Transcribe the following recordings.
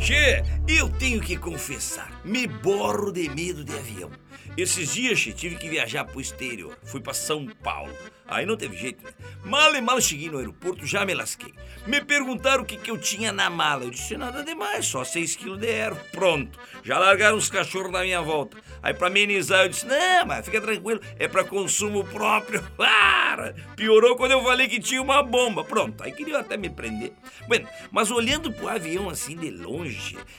Che, eu tenho que confessar, me borro de medo de avião. Esses dias, che, tive que viajar pro exterior. Fui pra São Paulo. Aí não teve jeito, né? Mal e mal cheguei no aeroporto, já me lasquei. Me perguntaram o que, que eu tinha na mala. Eu disse, nada demais, só 6 quilos de aero. Pronto. Já largaram os cachorros na minha volta. Aí pra amenizar, eu disse, não, mas fica tranquilo, é pra consumo próprio. Para! Piorou quando eu falei que tinha uma bomba. Pronto, aí queriam até me prender. Bueno, mas olhando pro avião assim de longe,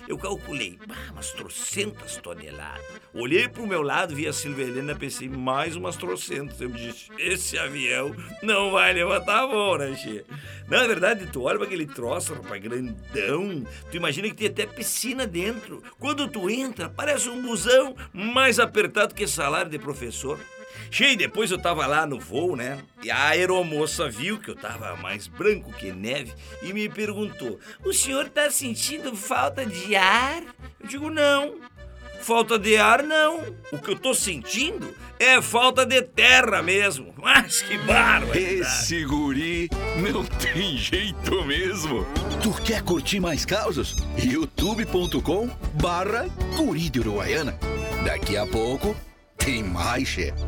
eu calculei, ah, umas trocentas toneladas. Olhei pro meu lado, vi a Silvia Helena, pensei, mais umas trocentas. Eu disse, esse avião não vai levantar a voo, né, Che? Na verdade, tu olha pra aquele troço, rapaz, grandão. Tu imagina que tem até piscina dentro. Quando tu entra, parece um busão mais apertado que salário de professor. Cheio, depois eu tava lá no voo, né? E a aeromoça viu que eu tava mais branco que neve e me perguntou: O senhor tá sentindo falta de ar? Eu digo: Não. Falta de ar, não. O que eu tô sentindo é falta de terra mesmo. Mas que bárbaro! Esse guri não tem jeito mesmo. Tu quer curtir mais causas? youtube.com barra Uruguaiana. Daqui a pouco tem mais, chefe.